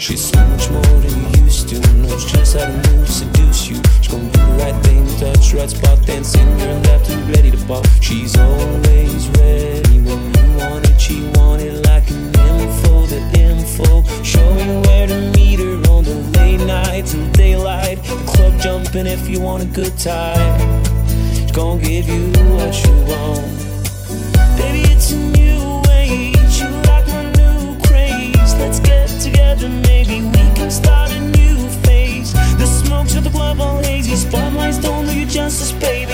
She's so much more than you used to. know. She Knows how to move, seduce you. She's gonna do the right thing, touch the right spot, dance in your lap, and ready to pop. She's always ready when you want it. She want it like an info, the info. Show you where to meet her on the late night and daylight. The club jumping if you want a good time. She's gonna give you what you want. start a new phase. The smoke to the global hazy spotlights don't do you justice, baby.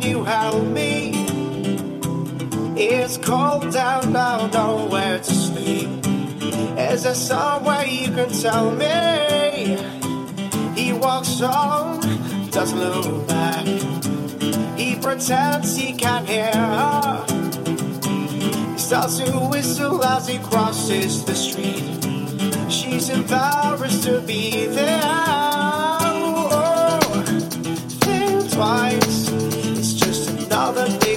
You help me? It's cold down now, nowhere to sleep. Is there somewhere you can tell me? He walks on, doesn't look back. He pretends he can't hear her. He starts to whistle as he crosses the street. She's embarrassed to be there. Oh, oh. think twice. Just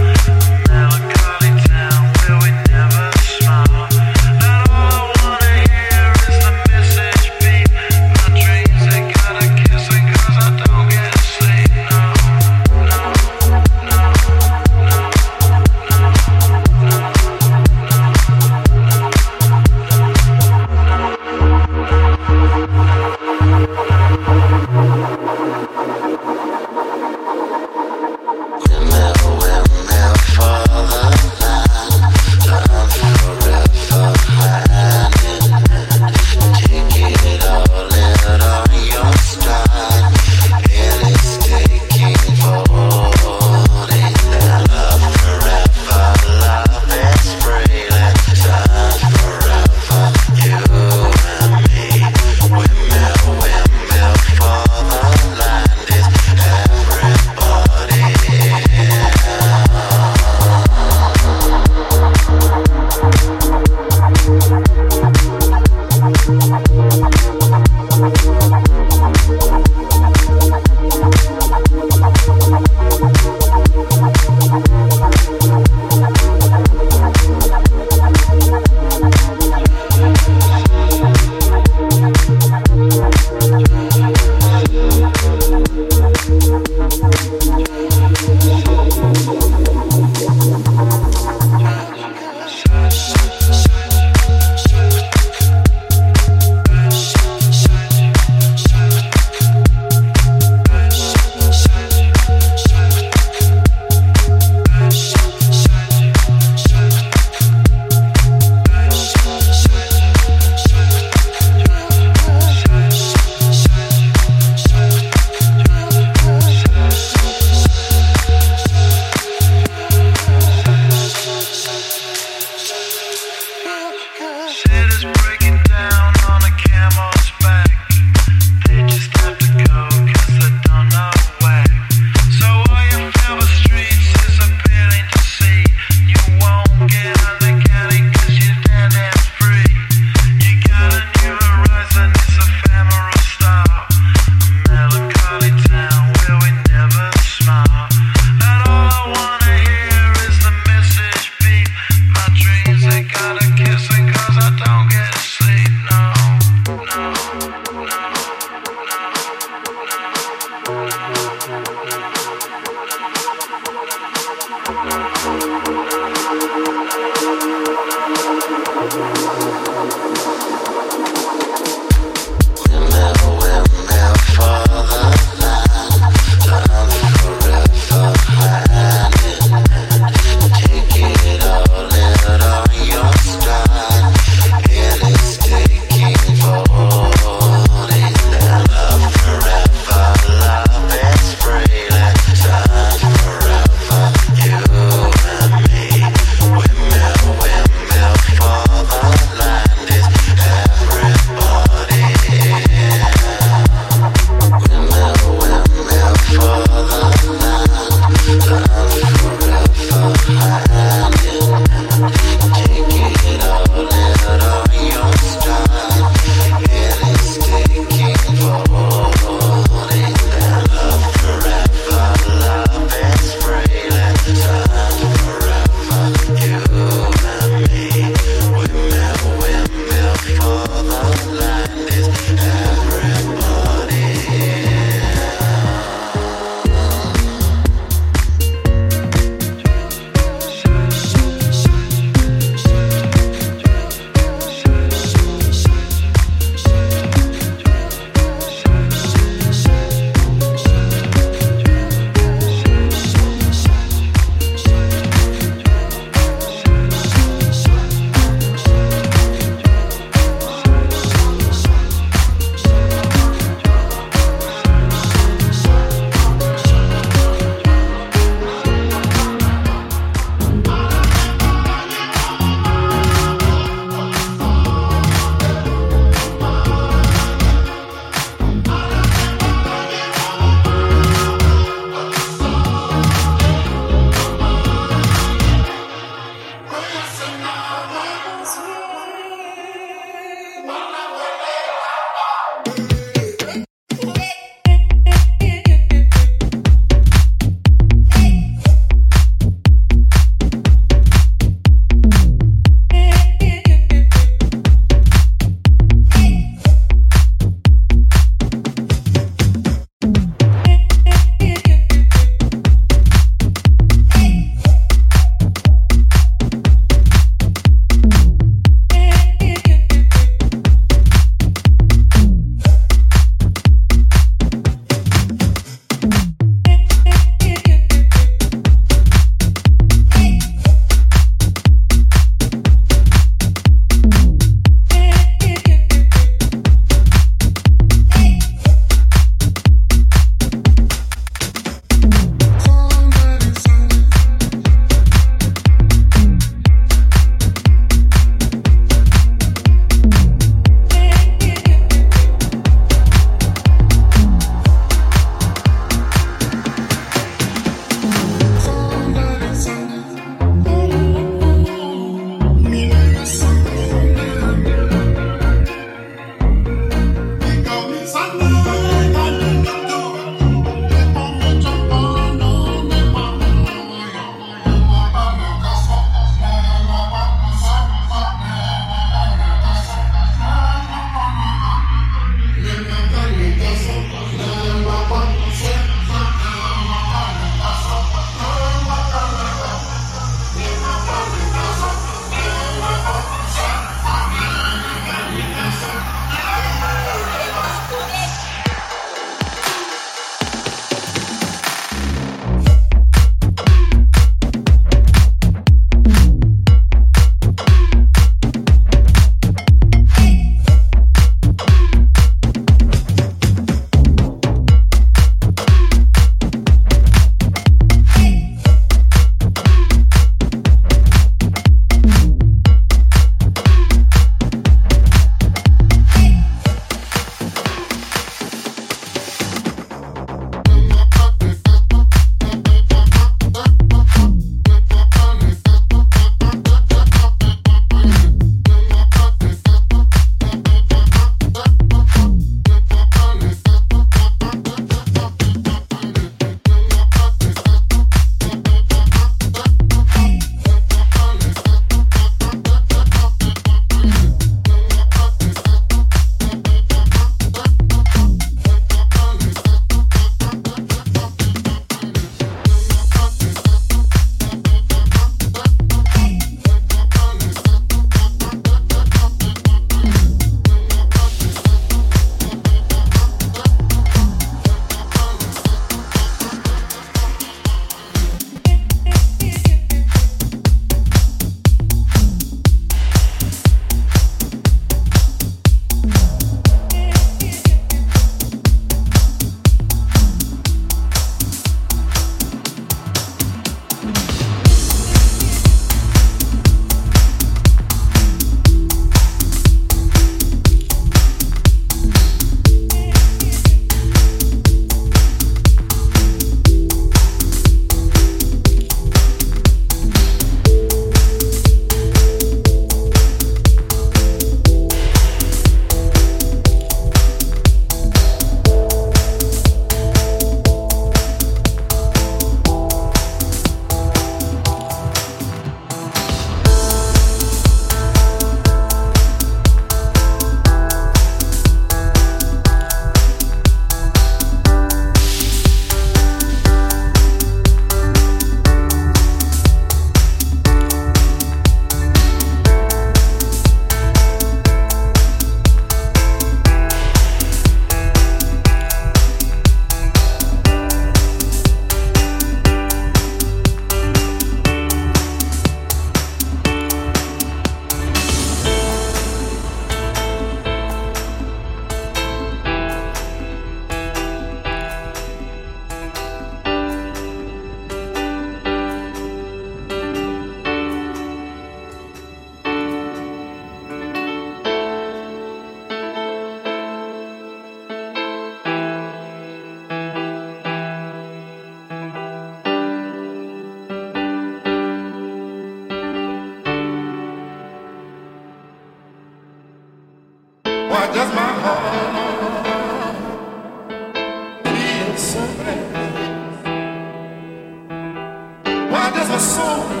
a soul.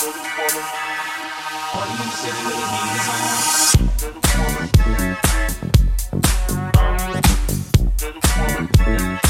Thank you.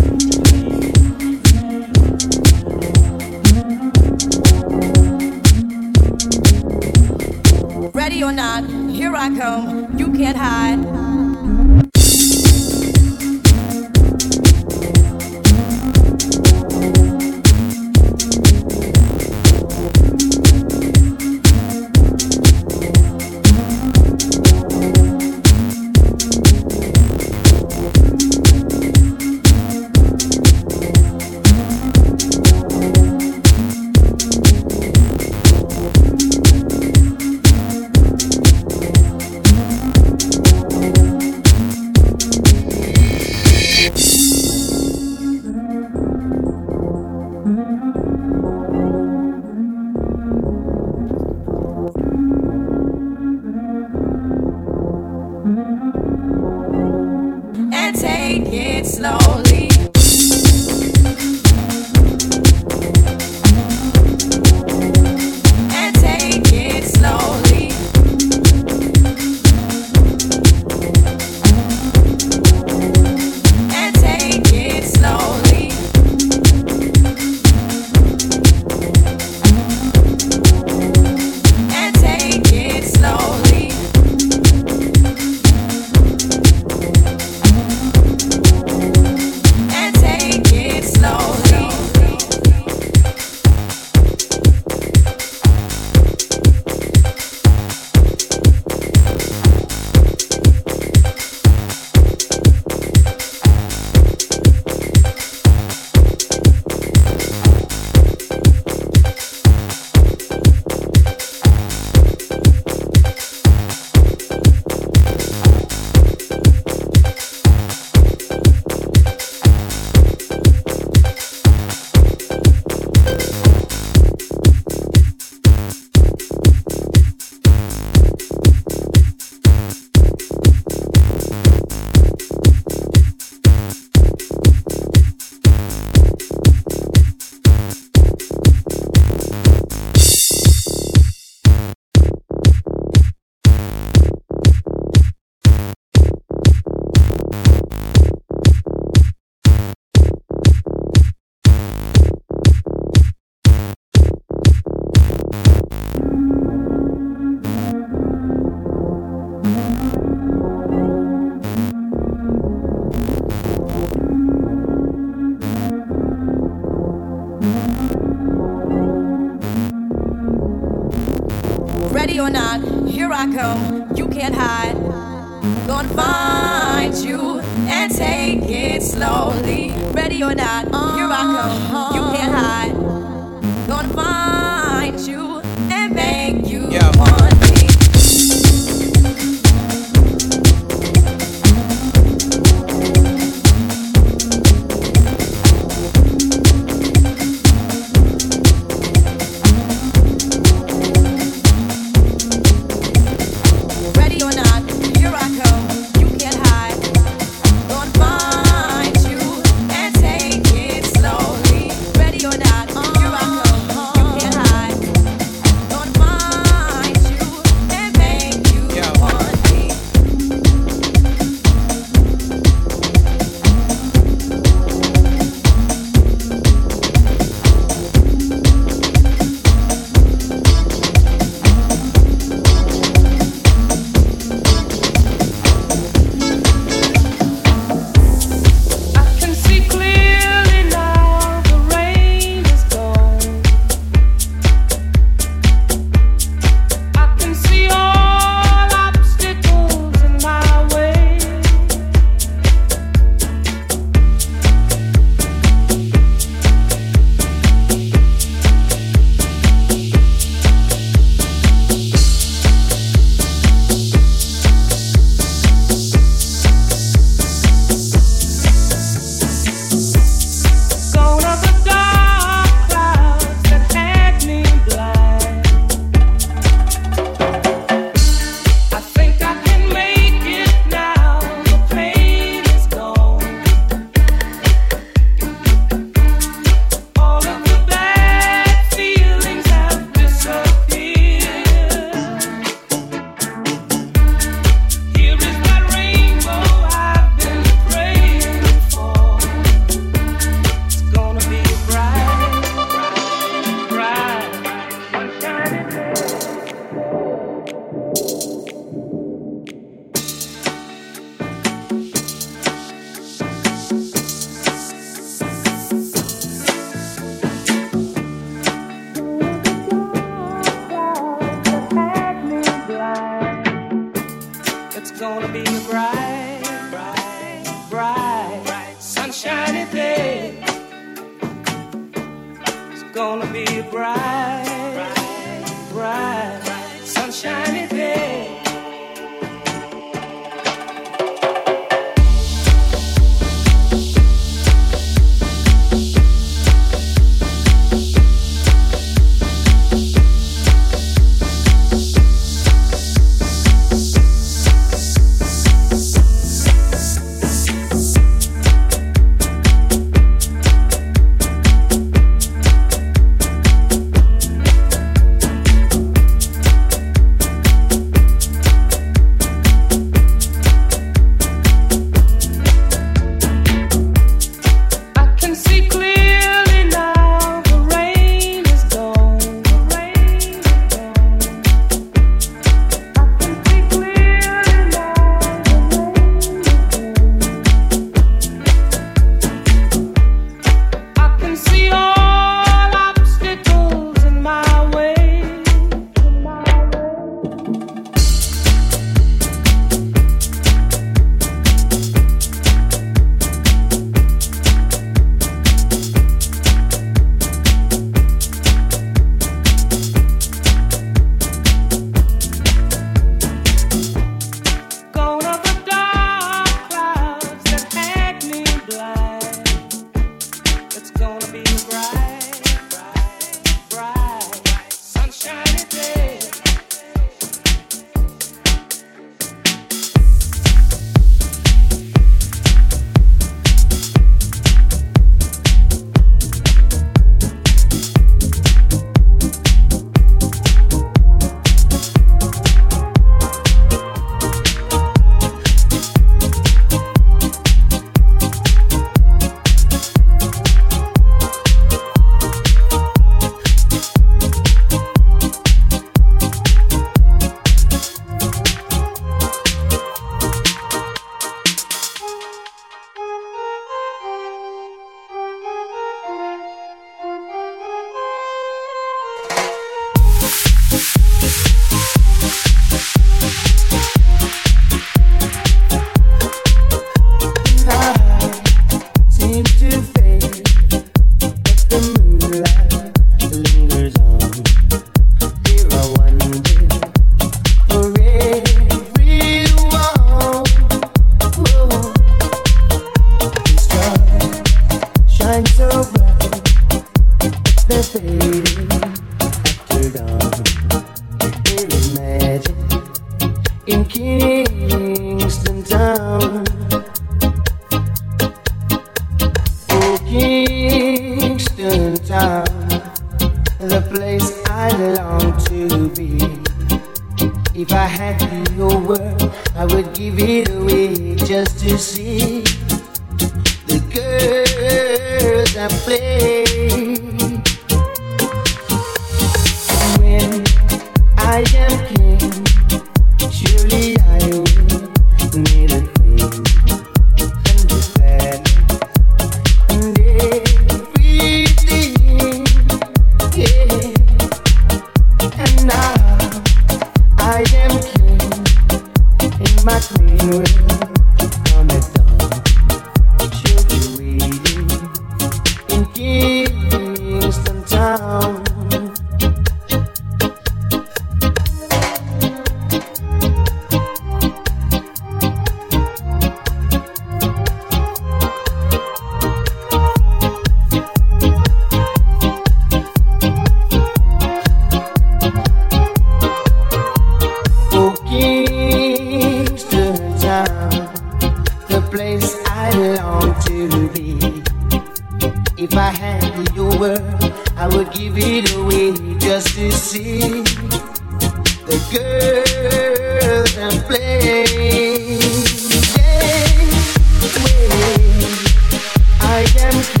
I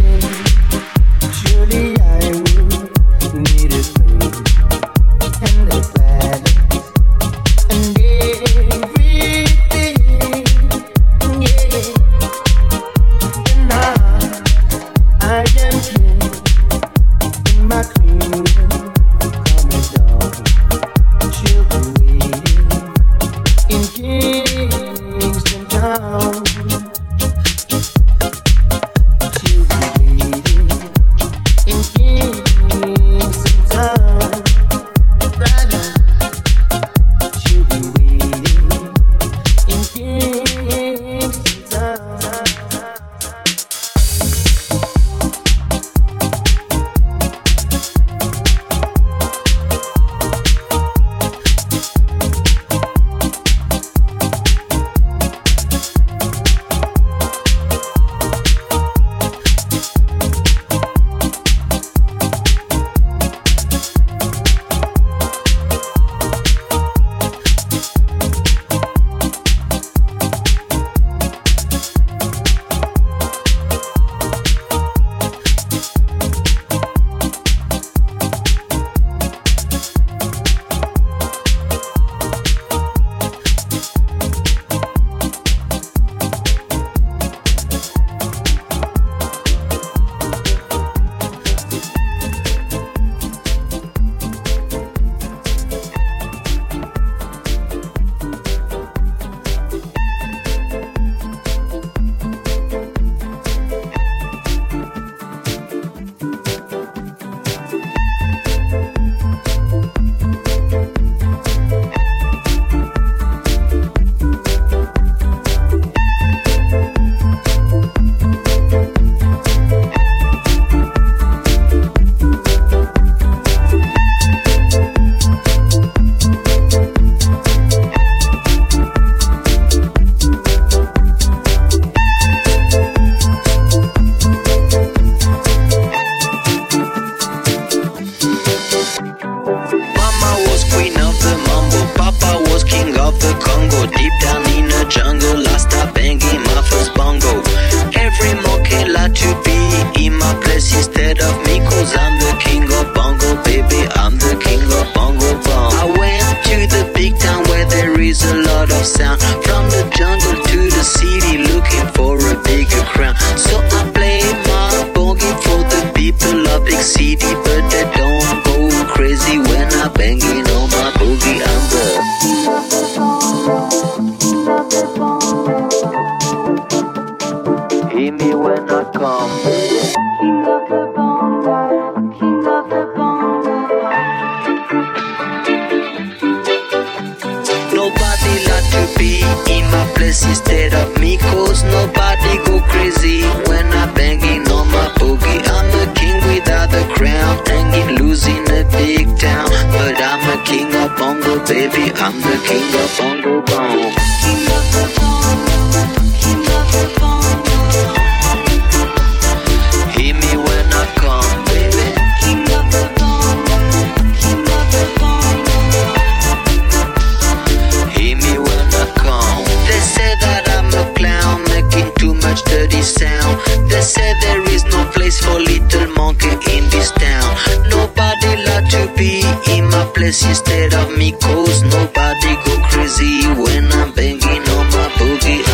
in this town. Nobody like to be in my place instead of me, cause nobody go crazy when I'm banging on my boogie.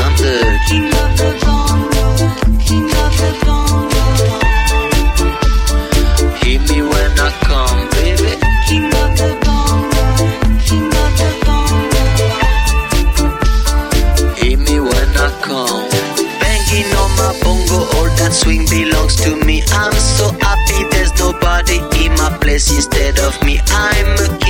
instead of me. I'm